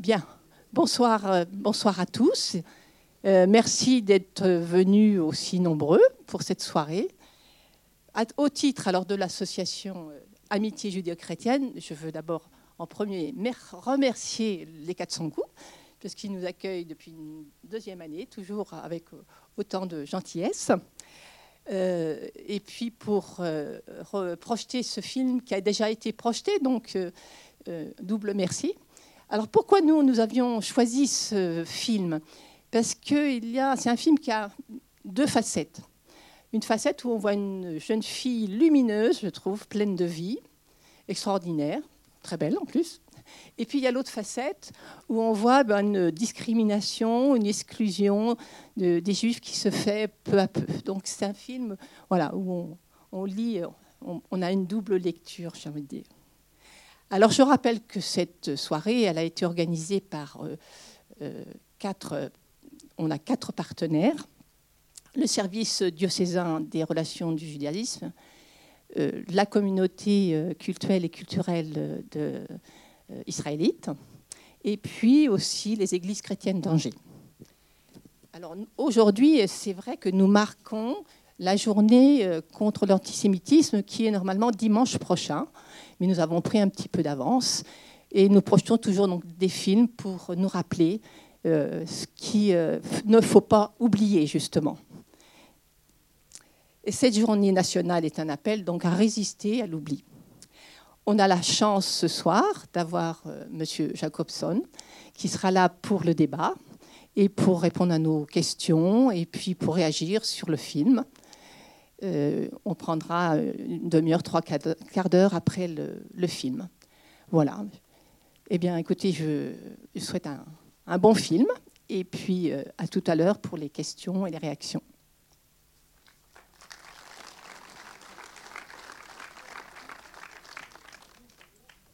Bien, bonsoir, euh, bonsoir à tous. Euh, merci d'être venus aussi nombreux pour cette soirée. Au titre alors de l'association euh, Amitié judéo-chrétienne, je veux d'abord en premier remercier les 400 coups, puisqu'ils nous accueillent depuis une deuxième année, toujours avec autant de gentillesse. et puis pour projeter ce film qui a déjà été projeté, donc double merci. Alors pourquoi nous, nous avions choisi ce film? Parce que c'est un film qui a deux facettes. Une facette où on voit une jeune fille lumineuse, je trouve, pleine de vie, extraordinaire, très belle en plus. Et puis il y a l'autre facette où on voit ben, une discrimination, une exclusion des juifs qui se fait peu à peu. Donc c'est un film voilà, où on, lit, on, on, a une double lecture, j'ai envie de dire. Alors je rappelle que cette soirée, elle a été organisée par euh, euh, quatre, on a quatre partenaires, le service diocésain des relations du judaïsme, euh, la communauté culturelle et culturelle de, israélite, et puis aussi les églises chrétiennes d'Angers. Alors aujourd'hui, c'est vrai que nous marquons la journée contre l'antisémitisme qui est normalement dimanche prochain mais nous avons pris un petit peu d'avance et nous projetons toujours donc des films pour nous rappeler euh, ce qu'il euh, ne faut pas oublier justement. Et cette journée nationale est un appel donc à résister à l'oubli. On a la chance ce soir d'avoir euh, Monsieur Jacobson qui sera là pour le débat et pour répondre à nos questions et puis pour réagir sur le film. Euh, on prendra une demi-heure, trois quarts d'heure après le, film. Voilà. Eh bien, écoutez, je, souhaite un, bon film et puis euh, à tout à l'heure pour les questions et les réactions.